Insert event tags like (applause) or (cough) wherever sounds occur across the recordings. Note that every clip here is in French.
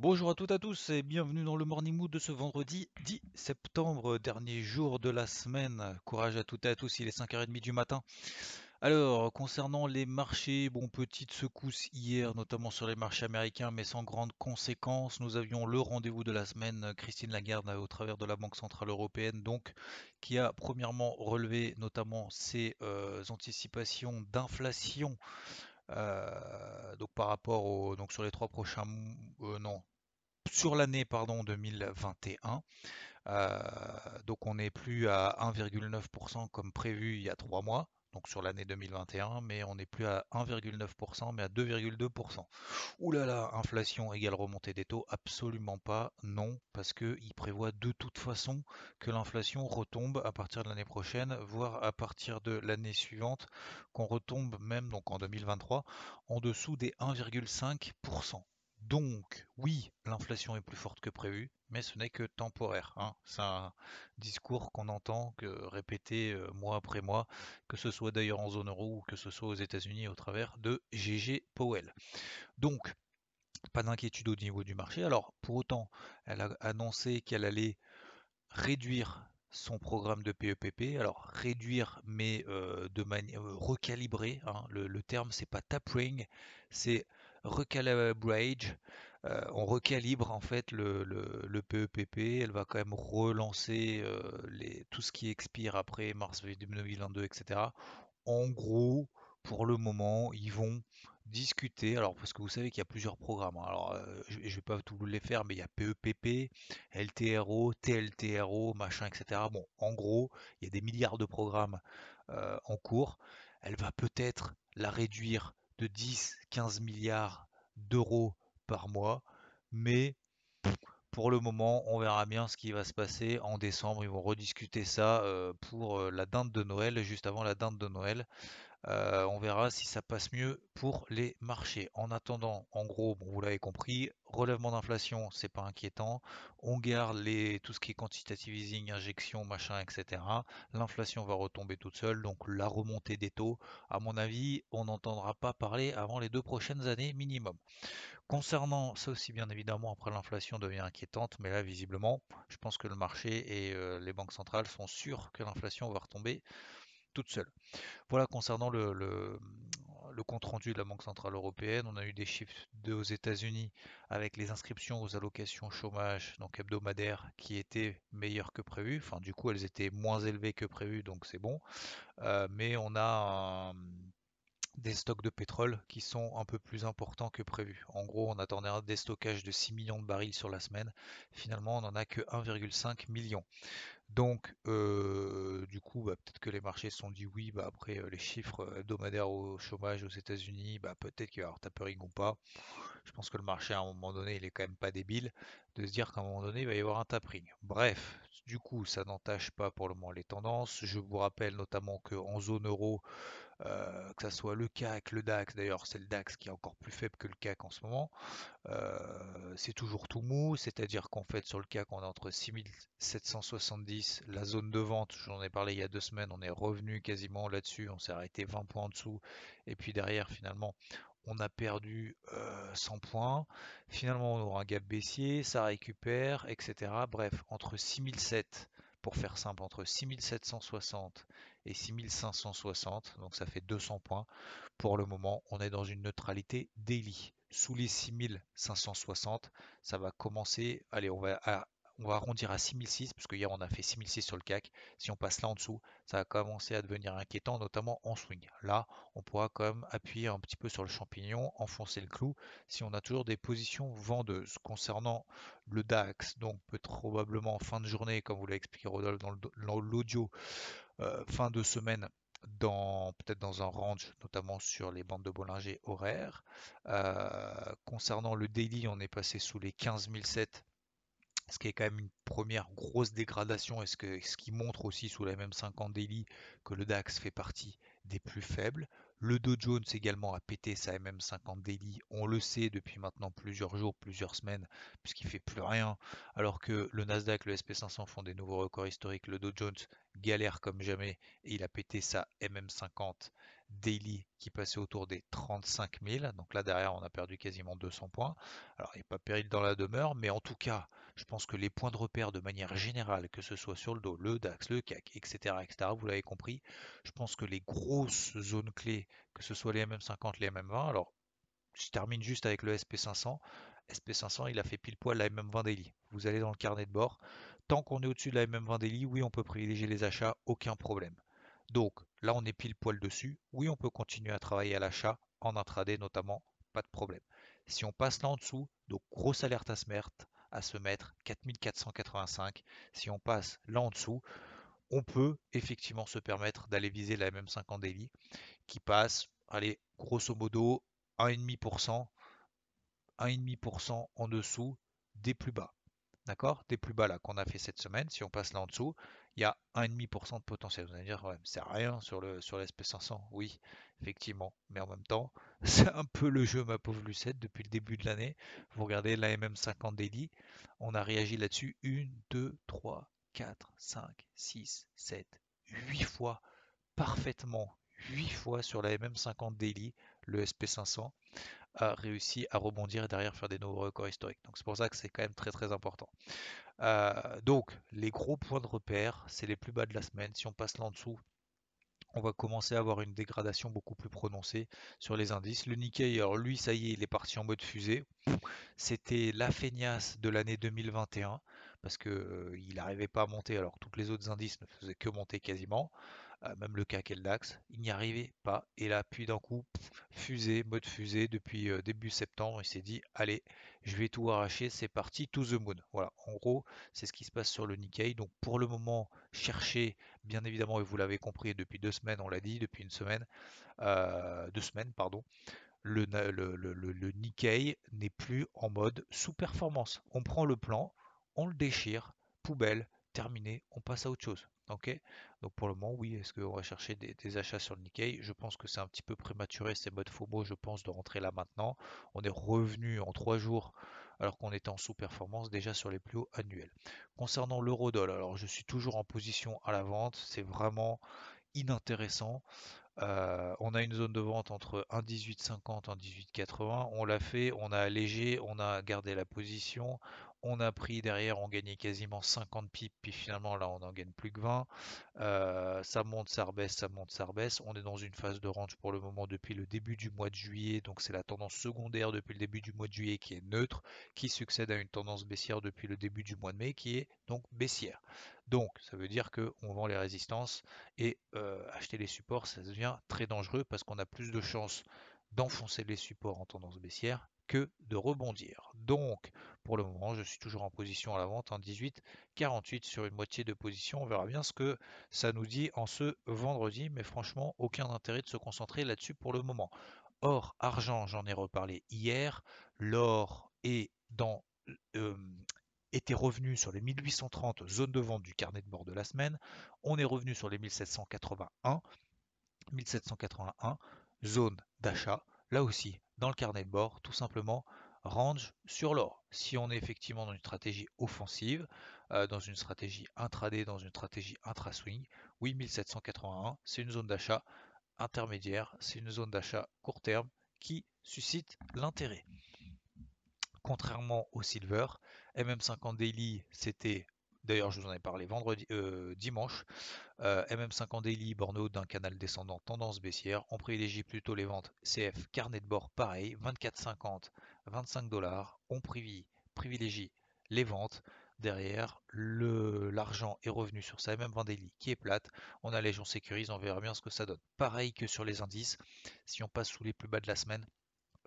Bonjour à toutes et à tous et bienvenue dans le Morning Mood de ce vendredi 10 septembre, dernier jour de la semaine. Courage à toutes et à tous, il est 5h30 du matin. Alors, concernant les marchés, bon, petite secousse hier, notamment sur les marchés américains, mais sans grande conséquence. Nous avions le rendez-vous de la semaine, Christine Lagarde, au travers de la Banque Centrale Européenne, donc, qui a premièrement relevé notamment ses euh, anticipations d'inflation. Euh, donc par rapport au, donc sur les trois prochains, euh, non, sur l'année pardon 2021. Euh, donc on n'est plus à 1,9% comme prévu il y a trois mois, donc sur l'année 2021, mais on n'est plus à 1,9%, mais à 2,2%. Ouh là là, inflation égale remontée des taux, absolument pas, non, parce qu'il prévoit de toute façon que l'inflation retombe à partir de l'année prochaine, voire à partir de l'année suivante, qu'on retombe même donc en 2023 en dessous des 1,5%. Donc, oui, l'inflation est plus forte que prévu, mais ce n'est que temporaire. hein. C'est un discours qu'on entend répéter euh, mois après mois, que ce soit d'ailleurs en zone euro ou que ce soit aux États-Unis au travers de GG Powell. Donc, pas d'inquiétude au niveau du marché. Alors, pour autant, elle a annoncé qu'elle allait réduire son programme de PEPP. Alors, réduire, mais euh, de manière euh, recalibrer. hein. Le, le terme, c'est pas tapering, c'est recalibrage. Euh, on recalibre en fait le, PEPP. Elle va quand même relancer euh, tout ce qui expire après mars 2022, etc. En gros, pour le moment, ils vont discuter. Alors, parce que vous savez qu'il y a plusieurs programmes. hein. Alors, euh, je, je vais pas tous les faire, mais il y a PEPP, LTRO, TLTRO, machin, etc. Bon, en gros, il y a des milliards de programmes en cours. Elle va peut-être la réduire de 10-15 milliards d'euros par mois, mais pour le moment, on verra bien ce qui va se passer en décembre. Ils vont rediscuter ça euh, pour euh, la dinde de Noël, juste avant la dinde de Noël. Euh, on verra si ça passe mieux pour les marchés. En attendant, en gros, bon, vous l'avez compris, relèvement d'inflation, c'est pas inquiétant. On garde tout ce qui est quantitative easing, injection, machin, etc. L'inflation va retomber toute seule, donc la remontée des taux, à mon avis, on n'entendra pas parler avant les deux prochaines années minimum. Concernant ça aussi, bien évidemment, après l'inflation devient inquiétante, mais là, visiblement, je pense que le marché et euh, les banques centrales sont sûrs que l'inflation va retomber toute seule. Voilà concernant le, le, le compte rendu de la Banque Centrale Européenne. On a eu des chiffres aux États-Unis avec les inscriptions aux allocations chômage, donc hebdomadaires, qui étaient meilleures que prévu. Enfin, du coup, elles étaient moins élevées que prévu, donc c'est bon. Euh, mais on a des stocks de pétrole qui sont un peu plus importants que prévu. En gros, on attendait un déstockage de 6 millions de barils sur la semaine. Finalement, on n'en a que 1,5 million. Donc, euh, du coup, bah, peut-être que les marchés se sont dit oui, bah, après euh, les chiffres euh, hebdomadaires au chômage aux États-Unis, bah, peut-être qu'il va y avoir tapering ou pas. Je pense que le marché, à un moment donné, il est quand même pas débile de se dire qu'à un moment donné, il va y avoir un tapering. Bref, du coup, ça n'entache pas pour le moment les tendances. Je vous rappelle notamment qu'en zone euro, que ça soit le CAC, le DAX, d'ailleurs c'est le DAX qui est encore plus faible que le CAC en ce moment, euh, c'est toujours tout mou, c'est-à-dire qu'en fait sur le CAC on est entre 6770, la zone de vente, j'en ai parlé il y a deux semaines, on est revenu quasiment là-dessus, on s'est arrêté 20 points en dessous, et puis derrière finalement on a perdu euh, 100 points, finalement on aura un gap baissier, ça récupère, etc. Bref, entre 6007, pour faire simple, entre 6760 et 6560, donc ça fait 200 points. Pour le moment, on est dans une neutralité daily. Sous les 6560, ça va commencer, allez, on va, on va arrondir à 6006, parce hier on a fait 6006 sur le CAC. Si on passe là en dessous, ça va commencer à devenir inquiétant, notamment en swing. Là, on pourra quand même appuyer un petit peu sur le champignon, enfoncer le clou, si on a toujours des positions vendeuses. Concernant le DAX, donc peut probablement en fin de journée, comme vous l'a expliqué Rodolphe dans l'audio, euh, fin de semaine, dans peut-être dans un range, notamment sur les bandes de Bollinger horaires. concernant le daily, on est passé sous les 15 007 ce qui est quand même une première grosse dégradation et ce, ce qui montre aussi sous la même 50 daily que le DAX fait partie des plus faibles. Le Dow Jones également a pété sa MM50 daily, on le sait depuis maintenant plusieurs jours, plusieurs semaines, puisqu'il fait plus rien, alors que le Nasdaq, le SP500 font des nouveaux records historiques, le Dow Jones galère comme jamais et il a pété sa MM50 daily qui passait autour des 35 000. Donc là derrière on a perdu quasiment 200 points. Alors il n'y a pas péril dans la demeure, mais en tout cas je pense que les points de repère de manière générale, que ce soit sur le dos, le DAX, le CAC, etc., etc., vous l'avez compris, je pense que les grosses zones clés, que ce soit les MM50, les MM20, alors je termine juste avec le SP500. SP500, il a fait pile poil la MM20 daily. Vous allez dans le carnet de bord. Tant qu'on est au-dessus de la MM20 daily, oui, on peut privilégier les achats, aucun problème. Donc là, on est pile poil dessus. Oui, on peut continuer à travailler à l'achat, en intraday notamment, pas de problème. Si on passe là en dessous, donc grosse alerte à se mettre, à se mettre 4485. Si on passe là en dessous, on peut effectivement se permettre d'aller viser la MM50 daily qui passe, allez, grosso modo 1,5%, 1,5% en dessous des plus bas. D'accord? Des plus bas là qu'on a fait cette semaine, si on passe là en dessous, il y a 1,5% de potentiel. Vous allez dire, ouais, c'est rien sur le sur l'SP500. Oui, effectivement. Mais en même temps, (laughs) c'est un peu le jeu, ma pauvre Lucette, depuis le début de l'année. Vous regardez la MM50 Daily, on a réagi là-dessus 1, 2, 3, 4, 5, 6, 7, 8 fois, parfaitement 8 fois sur la MM50 Daily, le SP500 a réussi à rebondir et derrière faire des nouveaux records historiques. Donc c'est pour ça que c'est quand même très très important. Euh, donc les gros points de repère, c'est les plus bas de la semaine. Si on passe là en dessous, on va commencer à avoir une dégradation beaucoup plus prononcée sur les indices. Le Nikkei, alors lui, ça y est, il est parti en mode fusée. C'était la feignasse de l'année 2021 parce qu'il euh, n'arrivait pas à monter alors que tous les autres indices ne faisaient que monter quasiment. Euh, même le CAC et le DAX, il n'y arrivait pas. Et là, puis d'un coup, fusée, mode fusée, depuis euh, début septembre, il s'est dit, allez, je vais tout arracher, c'est parti, to the moon. Voilà, en gros, c'est ce qui se passe sur le Nikkei. Donc pour le moment, cherchez, bien évidemment, et vous l'avez compris depuis deux semaines, on l'a dit, depuis une semaine, euh, deux semaines, pardon, le Nikkei n'est plus en mode sous-performance. On prend le plan, on le déchire, poubelle, terminé, on passe à autre chose. Donc pour le moment, oui, est-ce qu'on va chercher des, achats sur le Nikkei? Je pense que c'est un petit peu prématuré, c'est mode FOMO, je pense, de rentrer là maintenant. On est revenu en trois jours alors qu'on était en sous-performance déjà sur les plus hauts annuels. Concernant l'euro-dollar, alors je suis toujours en position à la vente, c'est vraiment inintéressant. Euh, on a une zone de vente entre 1,1850 et 1,1880. On l'a fait, on a allégé, on a gardé la position. On a pris derrière, on gagnait quasiment 50 pips, puis finalement là on en gagne plus que 20. Euh, ça monte, ça rebaisse, ça monte, ça rebaisse. On est dans une phase de range pour le moment depuis le début du mois de juillet, donc c'est la tendance secondaire depuis le début du mois de juillet qui est neutre, qui succède à une tendance baissière depuis le début du mois de mai qui est donc baissière. Donc ça veut dire qu'on vend les résistances et euh, acheter les supports, ça devient très dangereux parce qu'on a plus de chances d'enfoncer les supports en tendance baissière que de rebondir. Donc, pour le moment, je suis toujours en position à la vente en 18,48 sur une moitié de position. On verra bien ce que ça nous dit en ce vendredi, mais franchement, aucun intérêt de se concentrer là-dessus pour le moment. Or, argent, j'en ai reparlé hier. L'or est dans euh, était revenu sur les 1830 zones de vente du carnet de bord de la semaine. On est revenu sur les 1781. 1781 zone d'achat. Là aussi, dans le carnet de bord, tout simplement range sur l'or. Si on est effectivement dans une stratégie offensive, euh, dans une stratégie intraday, dans une stratégie intra-swing, oui, 1781, c'est une zone d'achat intermédiaire, c'est une zone d'achat court terme qui suscite l'intérêt. Contrairement au silver, MM50 Daily, c'était D'ailleurs, je vous en ai parlé vendredi, euh, dimanche. Euh, MM50 Daily, borno d'un canal descendant tendance baissière. On privilégie plutôt les ventes CF carnet de bord pareil, 24,50, 25 dollars. On privilégie les ventes. Derrière, l'argent est revenu sur sa MM20 Daily qui est plate. On a on sécurise, on verra bien ce que ça donne. Pareil que sur les indices, si on passe sous les plus bas de la semaine,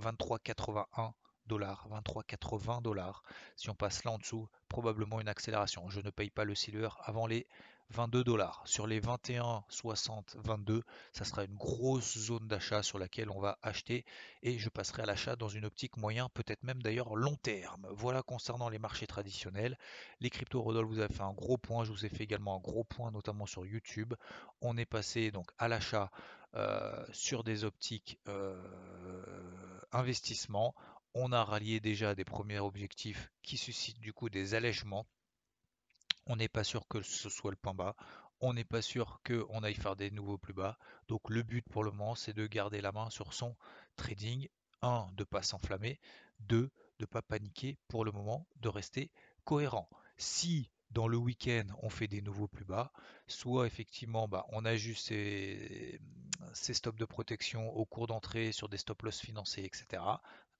23,81 dollars, 23,80 dollars. Si on passe là en dessous, probablement une accélération. Je ne paye pas le silver avant les 22 dollars. Sur les 21, 60, 22, ça sera une grosse zone d'achat sur laquelle on va acheter et je passerai à l'achat dans une optique moyen, peut-être même d'ailleurs long terme. Voilà concernant les marchés traditionnels. Les cryptos, Rodolphe vous avez fait un gros point, je vous ai fait également un gros point notamment sur YouTube. On est passé donc à l'achat euh, sur des optiques euh, investissement. On a rallié déjà des premiers objectifs qui suscitent du coup des allègements on n'est pas sûr que ce soit le point bas. On n'est pas sûr qu'on aille faire des nouveaux plus bas. Donc le but pour le moment, c'est de garder la main sur son trading. 1. De ne pas s'enflammer. 2. De ne pas paniquer pour le moment, de rester cohérent. Si dans le week-end on fait des nouveaux plus bas, soit effectivement bah, on ajuste ses, ses stops de protection au cours d'entrée sur des stop loss financiers, etc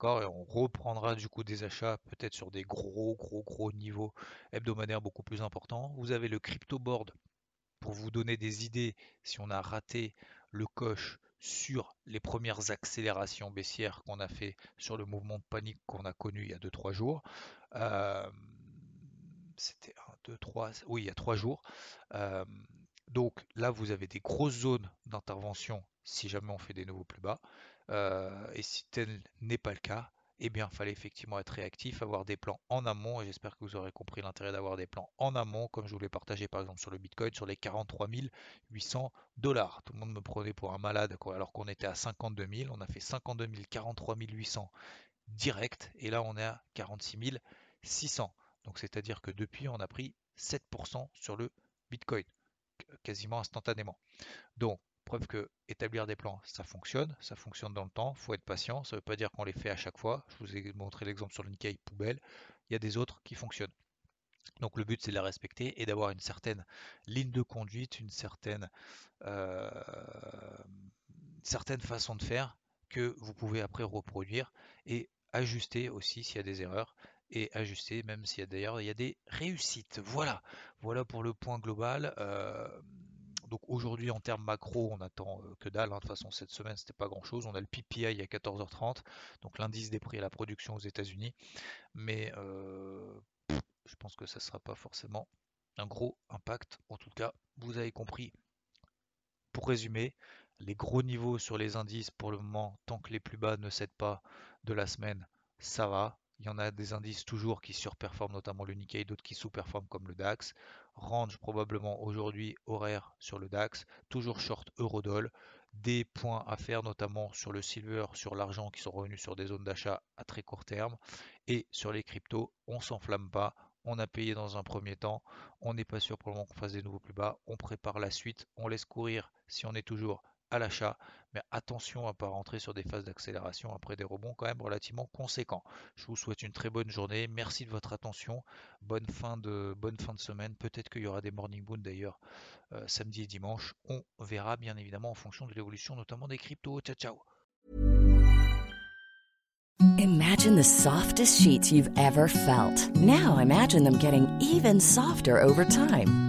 on reprendra du coup des achats peut-être sur des gros gros gros niveaux hebdomadaires beaucoup plus importants. Vous avez le crypto board pour vous donner des idées si on a raté le coche sur les premières accélérations baissières qu'on a fait sur le mouvement de panique qu'on a connu il y a 2-3 jours. C'était 1, 2, 3, oui, il y a 3 jours. Donc là, vous avez des grosses zones d'intervention si jamais on fait des nouveaux plus bas. Euh, et si tel n'est pas le cas, eh bien, il fallait effectivement être réactif, avoir des plans en amont, j'espère que vous aurez compris l'intérêt d'avoir des plans en amont, comme je vous l'ai partagé par exemple sur le Bitcoin, sur les 43 800 dollars. Tout le monde me prenait pour un malade, alors qu'on était à 52 000, on a fait 52 000, 43 800 direct, et là on est à 46 600. Donc c'est-à-dire que depuis, on a pris 7% sur le Bitcoin, quasiment instantanément. Donc Preuve que établir des plans, ça fonctionne, ça fonctionne dans le temps, faut être patient, ça ne veut pas dire qu'on les fait à chaque fois. Je vous ai montré l'exemple sur le poubelle, il y a des autres qui fonctionnent. Donc le but c'est de la respecter et d'avoir une certaine ligne de conduite, une certaine, euh, certaine façon de faire que vous pouvez après reproduire et ajuster aussi s'il y a des erreurs et ajuster même s'il y a d'ailleurs il y a des réussites. Voilà, voilà pour le point global. Euh, donc aujourd'hui en termes macro, on attend euh, que dalle. Hein. De toute façon, cette semaine, c'était pas grand chose. On a le PPI à 14h30, donc l'indice des prix à la production aux États-Unis. Mais euh, je pense que ça ne sera pas forcément un gros impact. En tout cas, vous avez compris. Pour résumer, les gros niveaux sur les indices pour le moment, tant que les plus bas ne cèdent pas de la semaine, ça va. Il y en a des indices toujours qui surperforment, notamment le Nikkei, d'autres qui sous-performent comme le DAX. Range probablement aujourd'hui horaire sur le DAX, toujours short Eurodoll. Des points à faire notamment sur le silver, sur l'argent qui sont revenus sur des zones d'achat à très court terme. Et sur les cryptos, on s'enflamme pas, on a payé dans un premier temps, on n'est pas sûr pour le moment qu'on fasse des nouveaux plus bas, on prépare la suite, on laisse courir si on est toujours à l'achat, mais attention à ne pas rentrer sur des phases d'accélération après des rebonds quand même relativement conséquents. Je vous souhaite une très bonne journée, merci de votre attention, bonne fin de, bonne fin de semaine, peut-être qu'il y aura des morning boon d'ailleurs euh, samedi et dimanche, on verra bien évidemment en fonction de l'évolution notamment des cryptos. Ciao ciao Imagine the softest sheets you've ever felt. Now imagine them getting even softer over time.